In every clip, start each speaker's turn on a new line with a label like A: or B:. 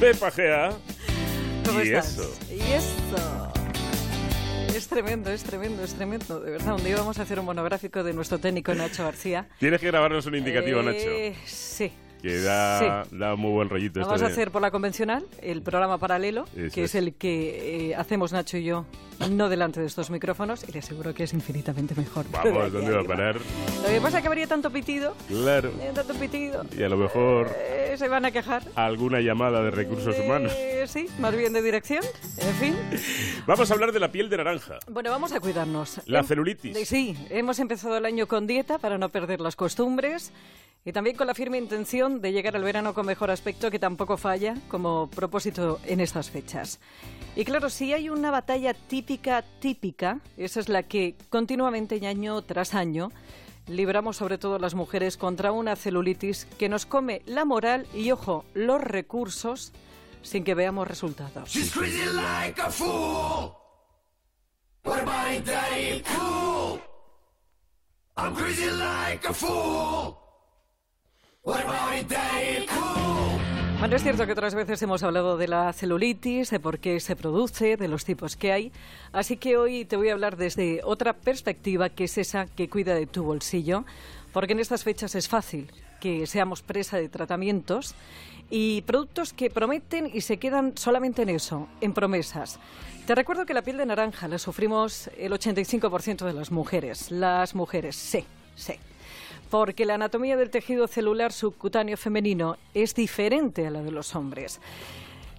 A: Pepa Gea.
B: ¿Cómo
A: y
B: estás?
A: eso.
B: Y eso. Es tremendo, es tremendo, es tremendo. De verdad, un día vamos a hacer un monográfico de nuestro técnico Nacho García.
A: Tienes que grabarnos un indicativo,
B: Eh,
A: Nacho.
B: Sí.
A: Que da,
B: sí.
A: da muy buen rollito
B: Vamos a hacer por la convencional el programa paralelo,
A: Eso
B: que es,
A: es.
B: el que eh, hacemos Nacho y yo, no delante de estos micrófonos, y le aseguro que es infinitamente mejor.
A: Vamos, ¿dónde va a parar?
B: Lo que pasa es que habría tanto pitido,
A: Claro.
B: eh, tanto pitido,
A: Y a lo mejor
B: eh, se van a quejar.
A: alguna llamada de recursos humanos.
B: Eh, sí, más bien de dirección. En fin.
A: Vamos a hablar de la piel de naranja.
B: Bueno, vamos a cuidarnos.
A: La celulitis.
B: Sí, hemos empezado el año con dieta para no perder las costumbres y también con la firme intención de llegar al verano con mejor aspecto, que tampoco falla como propósito en estas fechas. Y claro, si hay una batalla típica, típica, esa es la que continuamente y año tras año libramos sobre todo las mujeres contra una celulitis que nos come la moral y, ojo, los recursos sin que veamos resultados.
C: She's crazy like a fool. What about it, daddy? Cool. I'm crazy like a fool. What about it, daddy? Cool.
B: Bueno, es cierto que otras veces hemos hablado de la celulitis, de por qué se produce, de los tipos que hay. Así que hoy te voy a hablar desde otra perspectiva, que es esa que cuida de tu bolsillo. Porque en estas fechas es fácil que seamos presa de tratamientos y productos que prometen y se quedan solamente en eso, en promesas. Te recuerdo que la piel de naranja la sufrimos el 85% de las mujeres. Las mujeres, sí, sí porque la anatomía del tejido celular subcutáneo femenino es diferente a la de los hombres.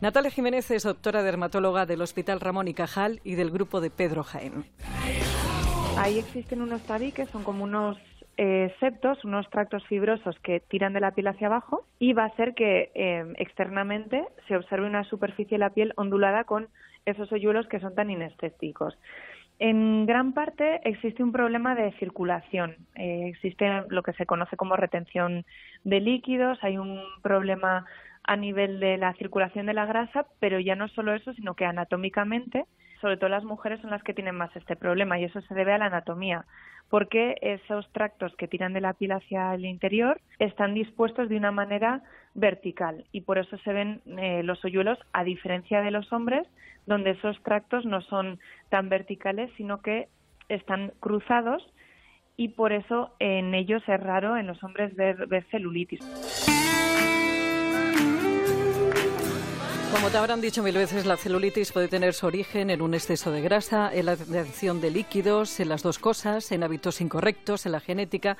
B: Natalia Jiménez es doctora dermatóloga del Hospital Ramón y Cajal y del grupo de Pedro Jaén.
D: Ahí existen unos tabiques, son como unos eh, septos, unos tractos fibrosos que tiran de la piel hacia abajo y va a hacer que eh, externamente se observe una superficie de la piel ondulada con esos hoyuelos que son tan inestéticos. En gran parte existe un problema de circulación. Eh, existe lo que se conoce como retención de líquidos, hay un problema a nivel de la circulación de la grasa, pero ya no solo eso, sino que anatómicamente, sobre todo las mujeres son las que tienen más este problema y eso se debe a la anatomía, porque esos tractos que tiran de la piel hacia el interior están dispuestos de una manera vertical y por eso se ven eh, los hoyuelos a diferencia de los hombres, donde esos tractos no son tan verticales, sino que están cruzados y por eso en ellos es raro en los hombres ver, ver celulitis.
B: Como te habrán dicho mil veces, la celulitis puede tener su origen en un exceso de grasa, en la retención de líquidos, en las dos cosas, en hábitos incorrectos, en la genética,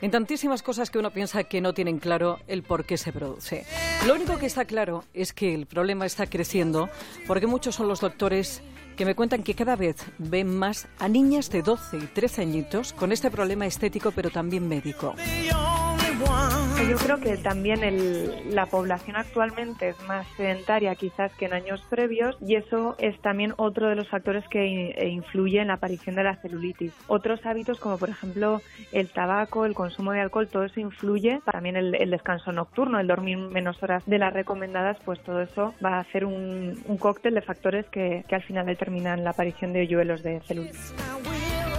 B: en tantísimas cosas que uno piensa que no tienen claro el por qué se produce. Lo único que está claro es que el problema está creciendo porque muchos son los doctores que me cuentan que cada vez ven más a niñas de 12 y 13 añitos con este problema estético pero también médico.
D: Yo creo que también el- la población actualmente es más sedentaria quizás que en años previos y eso es también otro de los factores que i- e influye en la aparición de la celulitis. Otros hábitos como por ejemplo el tabaco, el consumo de alcohol, todo eso influye. También el, el descanso nocturno, el dormir menos horas de las recomendadas, pues todo eso va a hacer un, un cóctel de factores que, que al final determinan la aparición de hoyuelos de celulitis.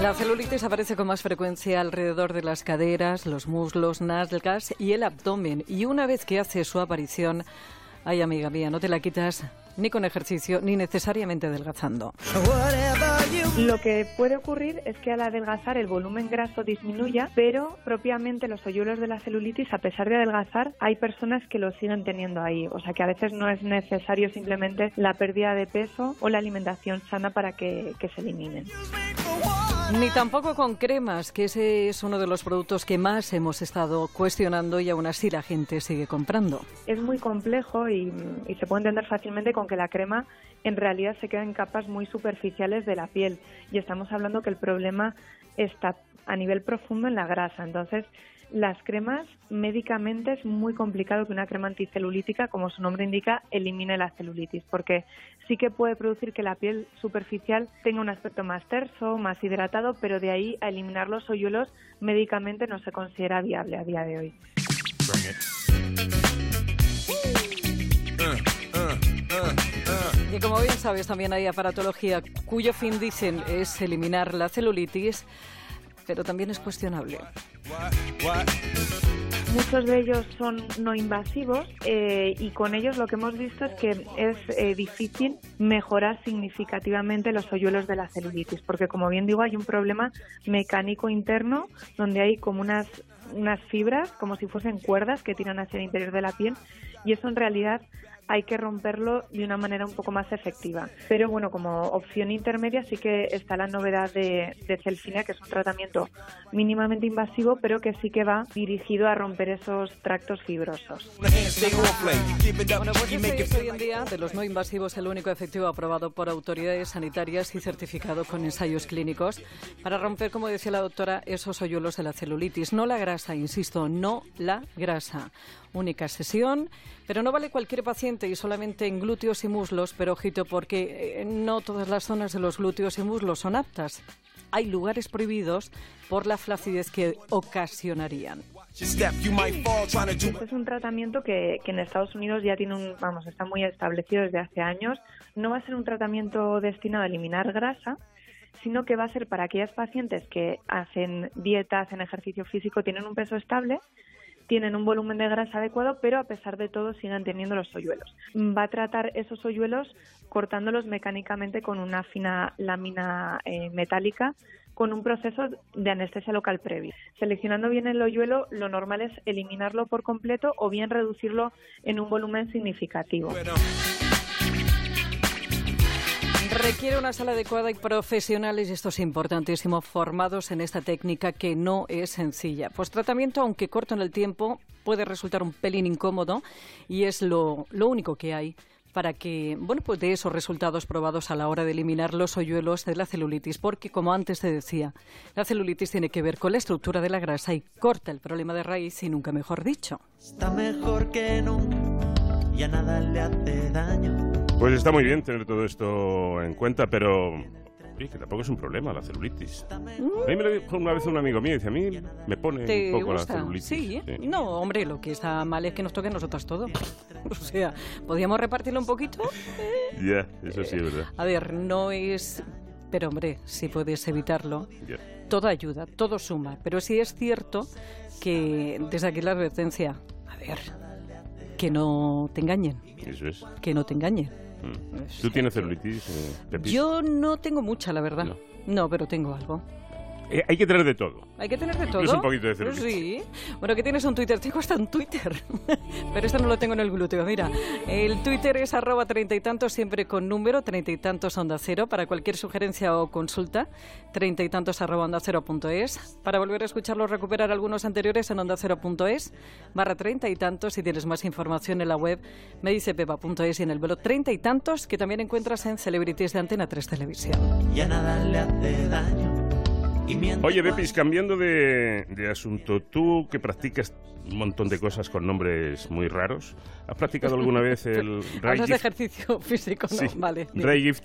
B: La celulitis aparece con más frecuencia alrededor de las caderas, los muslos, nalgas y el abdomen. Y una vez que hace su aparición, ay amiga mía, no te la quitas ni con ejercicio ni necesariamente adelgazando.
D: Lo que puede ocurrir es que al adelgazar el volumen graso disminuya, pero propiamente los hoyuelos de la celulitis, a pesar de adelgazar, hay personas que lo siguen teniendo ahí. O sea que a veces no es necesario simplemente la pérdida de peso o la alimentación sana para que, que se eliminen.
B: Ni tampoco con cremas, que ese es uno de los productos que más hemos estado cuestionando y aún así la gente sigue comprando.
D: Es muy complejo y, y se puede entender fácilmente con que la crema en realidad se queda en capas muy superficiales de la piel y estamos hablando que el problema está a nivel profundo en la grasa. Entonces, las cremas médicamente es muy complicado que una crema anticelulítica, como su nombre indica, elimine la celulitis, porque sí que puede producir que la piel superficial tenga un aspecto más terso, más hidratado, pero de ahí a eliminar los hoyuelos médicamente no se considera viable a día de hoy.
B: Y como bien sabes, también hay aparatología cuyo fin, dicen, es eliminar la celulitis, pero también es cuestionable.
D: Muchos de ellos son no invasivos eh, y con ellos lo que hemos visto es que es eh, difícil mejorar significativamente los hoyuelos de la celulitis, porque como bien digo hay un problema mecánico interno donde hay como unas unas fibras como si fuesen cuerdas que tiran hacia el interior de la piel y eso en realidad hay que romperlo de una manera un poco más efectiva. Pero bueno, como opción intermedia sí que está la novedad de, de Celfina, que es un tratamiento mínimamente invasivo, pero que sí que va dirigido a romper esos tractos fibrosos.
B: Bueno, pues este es hoy en día de los no invasivos el único efectivo aprobado por autoridades sanitarias y certificado con ensayos clínicos para romper, como decía la doctora, esos hoyuelos de la celulitis. No la grasa, insisto, no la grasa. Única sesión, pero no vale cualquier paciente y solamente en glúteos y muslos, pero ojito, porque eh, no todas las zonas de los glúteos y muslos son aptas. Hay lugares prohibidos por la flacidez que ocasionarían.
D: Este es un tratamiento que, que en Estados Unidos ya tiene un, vamos, está muy establecido desde hace años. No va a ser un tratamiento destinado a eliminar grasa, sino que va a ser para aquellas pacientes que hacen dieta, hacen ejercicio físico, tienen un peso estable, tienen un volumen de grasa adecuado, pero a pesar de todo siguen teniendo los hoyuelos. Va a tratar esos hoyuelos cortándolos mecánicamente con una fina lámina eh, metálica con un proceso de anestesia local previo. Seleccionando bien el hoyuelo, lo normal es eliminarlo por completo o bien reducirlo en un volumen significativo.
B: Requiere una sala adecuada y profesionales, esto es importantísimo, formados en esta técnica que no es sencilla. Pues tratamiento, aunque corto en el tiempo, puede resultar un pelín incómodo y es lo, lo único que hay para que, bueno, pues de esos resultados probados a la hora de eliminar los hoyuelos de la celulitis, porque como antes te decía, la celulitis tiene que ver con la estructura de la grasa y corta el problema de raíz y nunca mejor dicho.
E: Está mejor que nunca, ya nada le hace daño.
A: Pues está muy bien tener todo esto en cuenta, pero oye, que tampoco es un problema la celulitis. A mí me lo dijo una vez un amigo mío, dice, a mí me pone
B: ¿Te
A: un poco
B: gusta?
A: la celulitis.
B: Sí. No, hombre, lo que está mal es que nos toque a nosotras todo. o sea, ¿podríamos repartirlo un poquito?
A: Ya, eso sí es verdad.
B: A ver, no es... Pero hombre, si puedes evitarlo,
A: Ya.
B: todo ayuda, todo suma. Pero sí es cierto que desde aquí la advertencia, a ver, que no te engañen,
A: Eso es.
B: que no te engañen.
A: Mm. ¿Tú tienes celulitis, eh?
B: Yo no tengo mucha, la verdad.
A: No.
B: No, pero tengo algo.
A: Eh, hay que tener de todo.
B: Hay que tener de todo.
A: Incluso un poquito de celulitis.
B: Sí. Bueno, que tienes un Twitter. Tengo hasta un Twitter. Pero esto no lo tengo en el glúteo. Mira, el Twitter es arroba treinta y tantos, siempre con número, treinta y tantos onda cero. Para cualquier sugerencia o consulta, treinta y tantos arroba onda cero punto es. Para volver a escucharlos, recuperar algunos anteriores en onda cero punto es, barra treinta y tantos. Si tienes más información en la web, me dice pepa.es y en el blog treinta y tantos, que también encuentras en Celebrities de Antena 3 Televisión.
E: Ya nada le hace daño.
A: Oye, Bepis, cambiando de, de asunto, tú que practicas un montón de cosas con nombres muy raros, ¿has practicado alguna vez el
B: Hablas de
A: gift-
B: ejercicio físico, ¿no?
A: Sí,
B: Vale.
A: Ray Gifting?